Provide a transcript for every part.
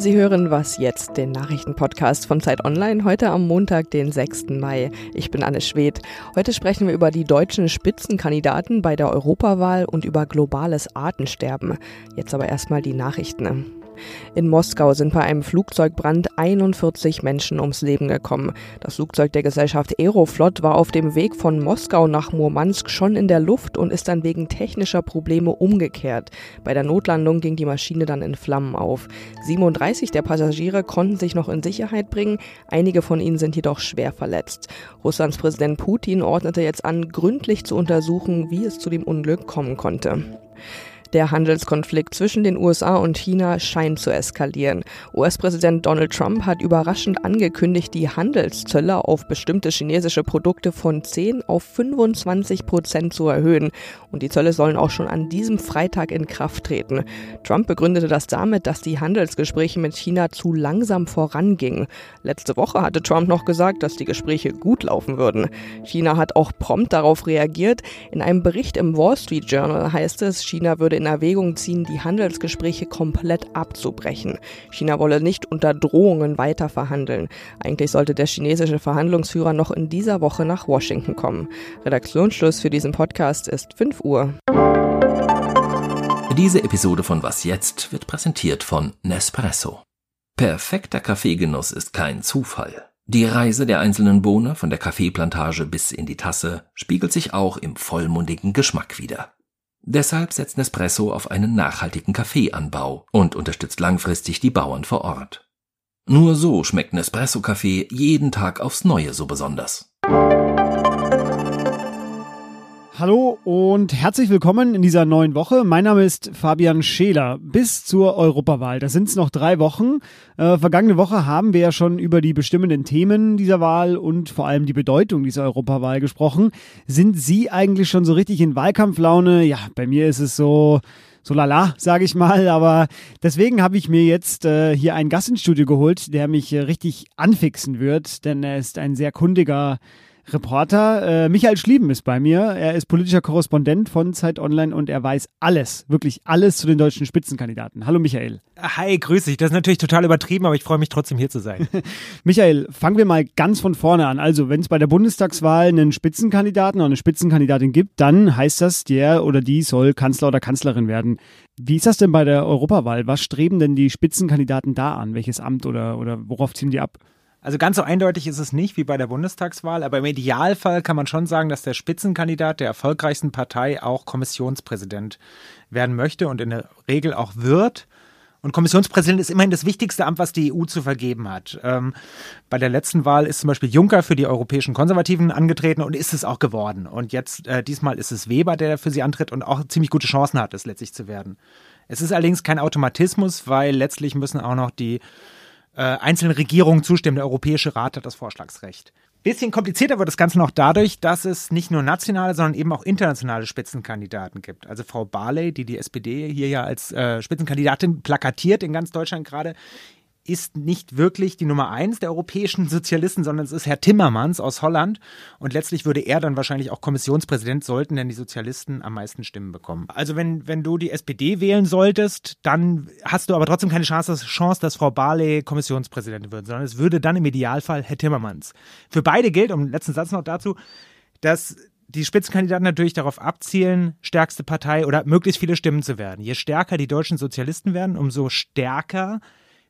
Sie hören was jetzt, den Nachrichtenpodcast von Zeit Online, heute am Montag, den 6. Mai. Ich bin Anne Schwedt. Heute sprechen wir über die deutschen Spitzenkandidaten bei der Europawahl und über globales Artensterben. Jetzt aber erstmal die Nachrichten. In Moskau sind bei einem Flugzeugbrand 41 Menschen ums Leben gekommen. Das Flugzeug der Gesellschaft Aeroflot war auf dem Weg von Moskau nach Murmansk schon in der Luft und ist dann wegen technischer Probleme umgekehrt. Bei der Notlandung ging die Maschine dann in Flammen auf. 37 der Passagiere konnten sich noch in Sicherheit bringen, einige von ihnen sind jedoch schwer verletzt. Russlands Präsident Putin ordnete jetzt an, gründlich zu untersuchen, wie es zu dem Unglück kommen konnte. Der Handelskonflikt zwischen den USA und China scheint zu eskalieren. US-Präsident Donald Trump hat überraschend angekündigt, die Handelszölle auf bestimmte chinesische Produkte von 10 auf 25 Prozent zu erhöhen. Und die Zölle sollen auch schon an diesem Freitag in Kraft treten. Trump begründete das damit, dass die Handelsgespräche mit China zu langsam vorangingen. Letzte Woche hatte Trump noch gesagt, dass die Gespräche gut laufen würden. China hat auch prompt darauf reagiert. In einem Bericht im Wall Street Journal heißt es, China würde in Erwägung ziehen, die Handelsgespräche komplett abzubrechen. China wolle nicht unter Drohungen weiter verhandeln. Eigentlich sollte der chinesische Verhandlungsführer noch in dieser Woche nach Washington kommen. Redaktionsschluss für diesen Podcast ist 5 Uhr. Diese Episode von Was jetzt wird präsentiert von Nespresso. Perfekter Kaffeegenuss ist kein Zufall. Die Reise der einzelnen Bohne von der Kaffeeplantage bis in die Tasse spiegelt sich auch im vollmundigen Geschmack wider. Deshalb setzt Nespresso auf einen nachhaltigen Kaffeeanbau und unterstützt langfristig die Bauern vor Ort. Nur so schmeckt Nespresso-Kaffee jeden Tag aufs Neue so besonders. Hallo und herzlich willkommen in dieser neuen Woche. Mein Name ist Fabian Scheler. Bis zur Europawahl, da sind es noch drei Wochen. Äh, vergangene Woche haben wir ja schon über die bestimmenden Themen dieser Wahl und vor allem die Bedeutung dieser Europawahl gesprochen. Sind Sie eigentlich schon so richtig in Wahlkampflaune? Ja, bei mir ist es so, so lala, sage ich mal. Aber deswegen habe ich mir jetzt äh, hier einen Gast ins Studio geholt, der mich äh, richtig anfixen wird, denn er ist ein sehr kundiger Reporter. Äh, Michael Schlieben ist bei mir. Er ist politischer Korrespondent von Zeit Online und er weiß alles, wirklich alles zu den deutschen Spitzenkandidaten. Hallo Michael. Hi, grüß dich. Das ist natürlich total übertrieben, aber ich freue mich trotzdem hier zu sein. Michael, fangen wir mal ganz von vorne an. Also, wenn es bei der Bundestagswahl einen Spitzenkandidaten oder eine Spitzenkandidatin gibt, dann heißt das, der oder die soll Kanzler oder Kanzlerin werden. Wie ist das denn bei der Europawahl? Was streben denn die Spitzenkandidaten da an? Welches Amt oder, oder worauf ziehen die ab? Also ganz so eindeutig ist es nicht wie bei der Bundestagswahl, aber im Idealfall kann man schon sagen, dass der Spitzenkandidat der erfolgreichsten Partei auch Kommissionspräsident werden möchte und in der Regel auch wird. Und Kommissionspräsident ist immerhin das wichtigste Amt, was die EU zu vergeben hat. Ähm, bei der letzten Wahl ist zum Beispiel Juncker für die europäischen Konservativen angetreten und ist es auch geworden. Und jetzt, äh, diesmal ist es Weber, der für sie antritt und auch ziemlich gute Chancen hat, es letztlich zu werden. Es ist allerdings kein Automatismus, weil letztlich müssen auch noch die äh, einzelnen Regierungen zustimmen. Der Europäische Rat hat das Vorschlagsrecht. Bisschen komplizierter wird das Ganze noch dadurch, dass es nicht nur nationale, sondern eben auch internationale Spitzenkandidaten gibt. Also Frau Barley, die die SPD hier ja als äh, Spitzenkandidatin plakatiert in ganz Deutschland gerade, ist nicht wirklich die Nummer eins der europäischen Sozialisten, sondern es ist Herr Timmermans aus Holland. Und letztlich würde er dann wahrscheinlich auch Kommissionspräsident, sollten denn die Sozialisten am meisten Stimmen bekommen. Also wenn, wenn du die SPD wählen solltest, dann hast du aber trotzdem keine Chance, dass, Chance, dass Frau Barley Kommissionspräsidentin wird, sondern es würde dann im Idealfall Herr Timmermans. Für beide gilt, um den letzten Satz noch dazu, dass die Spitzenkandidaten natürlich darauf abzielen, stärkste Partei oder möglichst viele Stimmen zu werden. Je stärker die deutschen Sozialisten werden, umso stärker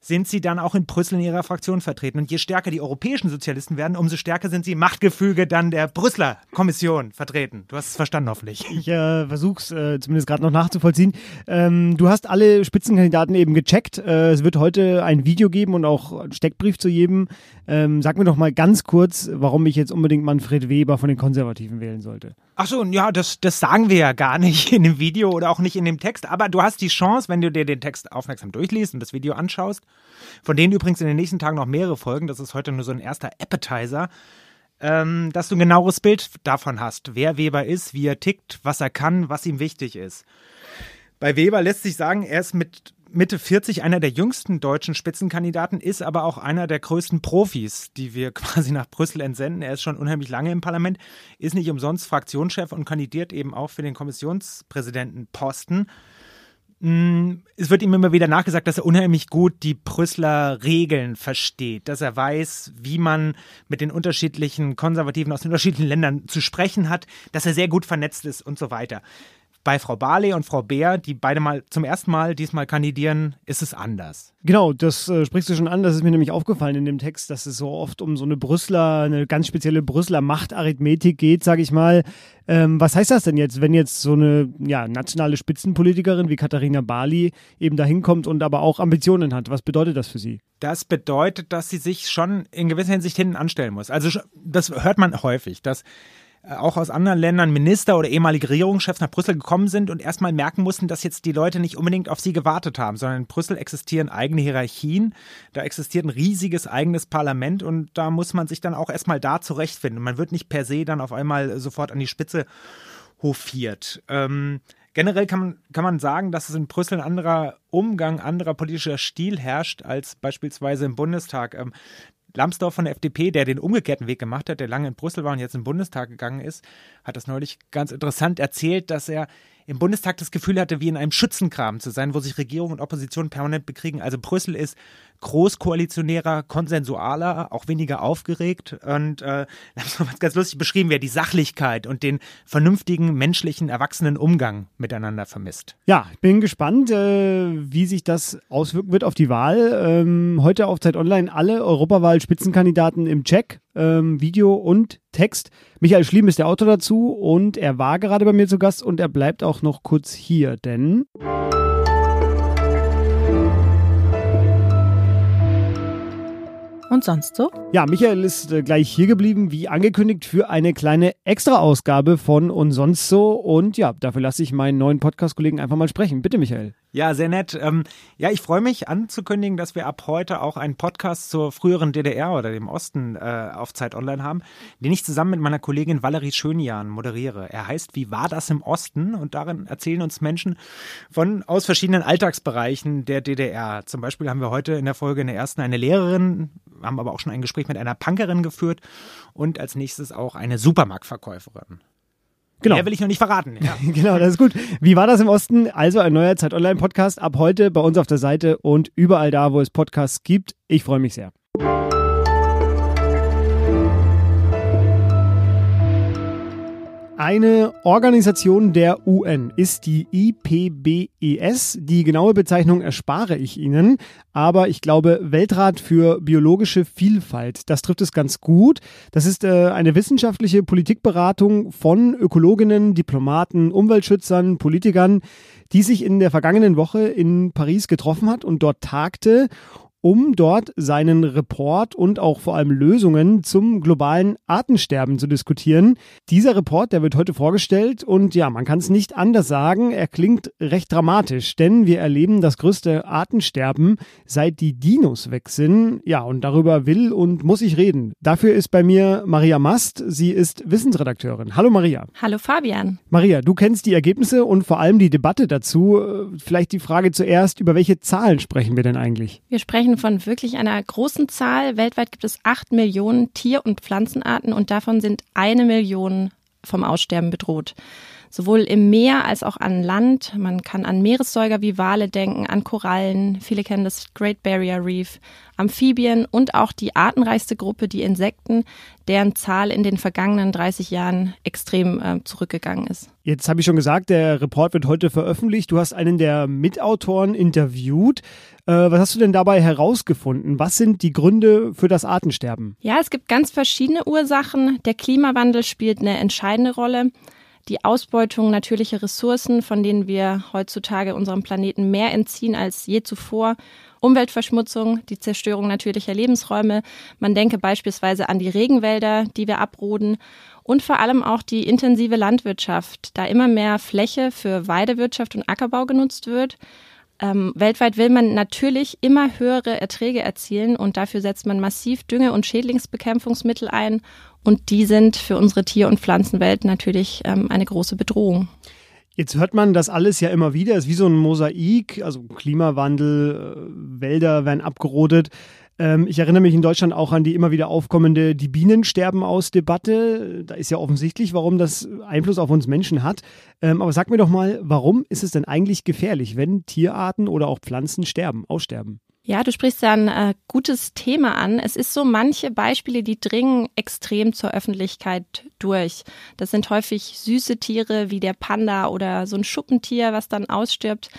sind sie dann auch in Brüssel in ihrer Fraktion vertreten. Und je stärker die europäischen Sozialisten werden, umso stärker sind sie im Machtgefüge dann der Brüsseler Kommission vertreten. Du hast es verstanden, hoffentlich. Ich äh, versuche es äh, zumindest gerade noch nachzuvollziehen. Ähm, du hast alle Spitzenkandidaten eben gecheckt. Äh, es wird heute ein Video geben und auch einen Steckbrief zu jedem. Ähm, sag mir doch mal ganz kurz, warum ich jetzt unbedingt Manfred Weber von den Konservativen wählen sollte. Ach so, ja, das, das sagen wir ja gar nicht in dem Video oder auch nicht in dem Text. Aber du hast die Chance, wenn du dir den Text aufmerksam durchliest und das Video anschaust, von denen übrigens in den nächsten Tagen noch mehrere folgen, das ist heute nur so ein erster Appetizer, ähm, dass du ein genaueres Bild davon hast, wer Weber ist, wie er tickt, was er kann, was ihm wichtig ist. Bei Weber lässt sich sagen, er ist mit Mitte 40 einer der jüngsten deutschen Spitzenkandidaten, ist aber auch einer der größten Profis, die wir quasi nach Brüssel entsenden. Er ist schon unheimlich lange im Parlament, ist nicht umsonst Fraktionschef und kandidiert eben auch für den Kommissionspräsidentenposten. Mm, es wird ihm immer wieder nachgesagt, dass er unheimlich gut die Brüsseler Regeln versteht, dass er weiß, wie man mit den unterschiedlichen Konservativen aus den unterschiedlichen Ländern zu sprechen hat, dass er sehr gut vernetzt ist und so weiter. Bei Frau Barley und Frau Beer, die beide mal zum ersten Mal diesmal kandidieren, ist es anders. Genau, das äh, sprichst du schon an. Das ist mir nämlich aufgefallen in dem Text, dass es so oft um so eine Brüsseler, eine ganz spezielle Brüsseler Machtarithmetik geht, sage ich mal. Ähm, was heißt das denn jetzt, wenn jetzt so eine ja, nationale Spitzenpolitikerin wie Katharina Barley eben dahin kommt und aber auch Ambitionen hat? Was bedeutet das für sie? Das bedeutet, dass sie sich schon in gewisser Hinsicht hinten anstellen muss. Also das hört man häufig, dass auch aus anderen Ländern Minister oder ehemalige Regierungschefs nach Brüssel gekommen sind und erstmal merken mussten, dass jetzt die Leute nicht unbedingt auf sie gewartet haben, sondern in Brüssel existieren eigene Hierarchien, da existiert ein riesiges eigenes Parlament und da muss man sich dann auch erstmal da zurechtfinden. Man wird nicht per se dann auf einmal sofort an die Spitze hofiert. Ähm, generell kann man, kann man sagen, dass es in Brüssel ein anderer Umgang, anderer politischer Stil herrscht als beispielsweise im Bundestag. Ähm, Lambsdorff von der FDP, der den umgekehrten Weg gemacht hat, der lange in Brüssel war und jetzt im Bundestag gegangen ist, hat das neulich ganz interessant erzählt, dass er im Bundestag das Gefühl hatte, wie in einem Schützengraben zu sein, wo sich Regierung und Opposition permanent bekriegen. Also Brüssel ist großkoalitionärer, konsensualer, auch weniger aufgeregt und äh, das hat ganz lustig beschrieben, wer die Sachlichkeit und den vernünftigen, menschlichen, erwachsenen Umgang miteinander vermisst. Ja, ich bin gespannt, äh, wie sich das auswirken wird auf die Wahl. Ähm, heute auf Zeit Online alle Europawahl-Spitzenkandidaten im Check, ähm, Video und Text. Michael Schliem ist der Autor dazu und er war gerade bei mir zu Gast und er bleibt auch noch kurz hier, denn... Und sonst so? Ja, Michael ist äh, gleich hier geblieben, wie angekündigt, für eine kleine Extra-Ausgabe von Und sonst so. Und ja, dafür lasse ich meinen neuen Podcast-Kollegen einfach mal sprechen. Bitte, Michael. Ja, sehr nett. Ähm, ja, ich freue mich anzukündigen, dass wir ab heute auch einen Podcast zur früheren DDR oder dem Osten äh, auf Zeit Online haben, den ich zusammen mit meiner Kollegin Valerie Schönjan moderiere. Er heißt Wie war das im Osten? Und darin erzählen uns Menschen von aus verschiedenen Alltagsbereichen der DDR. Zum Beispiel haben wir heute in der Folge in der ersten eine Lehrerin, haben aber auch schon ein Gespräch mit einer Punkerin geführt und als nächstes auch eine Supermarktverkäuferin. Genau. Mehr will ich noch nicht verraten. Ja. genau, das ist gut. Wie war das im Osten? Also ein neuer Zeit Online Podcast ab heute bei uns auf der Seite und überall da, wo es Podcasts gibt. Ich freue mich sehr. Eine Organisation der UN ist die IPBES. Die genaue Bezeichnung erspare ich Ihnen, aber ich glaube Weltrat für biologische Vielfalt. Das trifft es ganz gut. Das ist äh, eine wissenschaftliche Politikberatung von Ökologinnen, Diplomaten, Umweltschützern, Politikern, die sich in der vergangenen Woche in Paris getroffen hat und dort tagte um dort seinen Report und auch vor allem Lösungen zum globalen Artensterben zu diskutieren. Dieser Report, der wird heute vorgestellt und ja, man kann es nicht anders sagen, er klingt recht dramatisch, denn wir erleben das größte Artensterben, seit die Dinos weg sind. Ja, und darüber will und muss ich reden. Dafür ist bei mir Maria Mast, sie ist Wissensredakteurin. Hallo Maria. Hallo Fabian. Maria, du kennst die Ergebnisse und vor allem die Debatte dazu. Vielleicht die Frage zuerst, über welche Zahlen sprechen wir denn eigentlich? Wir sprechen sprechen von wirklich einer großen Zahl. Weltweit gibt es acht Millionen Tier- und Pflanzenarten und davon sind eine Million vom Aussterben bedroht. Sowohl im Meer als auch an Land. Man kann an Meeressäuger wie Wale denken, an Korallen. Viele kennen das Great Barrier Reef, Amphibien und auch die artenreichste Gruppe, die Insekten, deren Zahl in den vergangenen 30 Jahren extrem äh, zurückgegangen ist. Jetzt habe ich schon gesagt, der Report wird heute veröffentlicht. Du hast einen der Mitautoren interviewt. Äh, was hast du denn dabei herausgefunden? Was sind die Gründe für das Artensterben? Ja, es gibt ganz verschiedene Ursachen. Der Klimawandel spielt eine entscheidende Rolle. Die Ausbeutung natürlicher Ressourcen, von denen wir heutzutage unserem Planeten mehr entziehen als je zuvor. Umweltverschmutzung, die Zerstörung natürlicher Lebensräume. Man denke beispielsweise an die Regenwälder, die wir abroden. Und vor allem auch die intensive Landwirtschaft, da immer mehr Fläche für Weidewirtschaft und Ackerbau genutzt wird. Ähm, weltweit will man natürlich immer höhere Erträge erzielen und dafür setzt man massiv Dünge- und Schädlingsbekämpfungsmittel ein und die sind für unsere Tier- und Pflanzenwelt natürlich ähm, eine große Bedrohung. Jetzt hört man das alles ja immer wieder, es ist wie so ein Mosaik, also Klimawandel, äh, Wälder werden abgerodet. Ähm, ich erinnere mich in Deutschland auch an die immer wieder aufkommende Die Bienen sterben aus Debatte. Da ist ja offensichtlich, warum das Einfluss auf uns Menschen hat. Ähm, aber sag mir doch mal, warum ist es denn eigentlich gefährlich, wenn Tierarten oder auch Pflanzen sterben, aussterben? Ja, du sprichst da ein äh, gutes Thema an. Es ist so, manche Beispiele, die dringen extrem zur Öffentlichkeit durch. Das sind häufig süße Tiere wie der Panda oder so ein Schuppentier, was dann ausstirbt.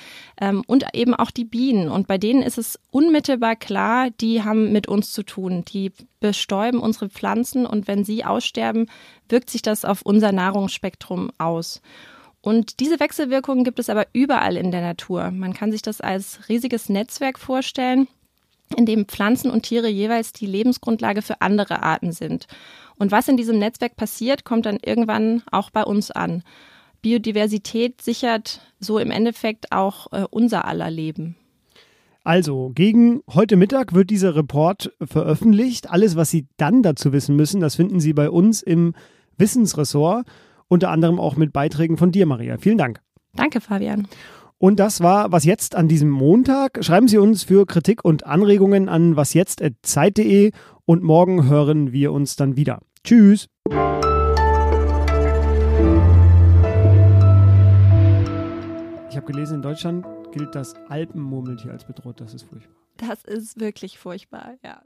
Ähm, und eben auch die Bienen. Und bei denen ist es unmittelbar klar, die haben mit uns zu tun. Die bestäuben unsere Pflanzen und wenn sie aussterben, wirkt sich das auf unser Nahrungsspektrum aus. Und diese Wechselwirkungen gibt es aber überall in der Natur. Man kann sich das als riesiges Netzwerk vorstellen, in dem Pflanzen und Tiere jeweils die Lebensgrundlage für andere Arten sind. Und was in diesem Netzwerk passiert, kommt dann irgendwann auch bei uns an. Biodiversität sichert so im Endeffekt auch äh, unser aller Leben. Also, gegen heute Mittag wird dieser Report veröffentlicht. Alles, was Sie dann dazu wissen müssen, das finden Sie bei uns im Wissensressort unter anderem auch mit Beiträgen von dir, Maria. Vielen Dank. Danke, Fabian. Und das war was jetzt an diesem Montag. Schreiben Sie uns für Kritik und Anregungen an wasjetzt.zeit.de und morgen hören wir uns dann wieder. Tschüss. Ich habe gelesen, in Deutschland gilt das Alpenmurmeltier als bedroht. Das ist furchtbar. Das ist wirklich furchtbar, ja.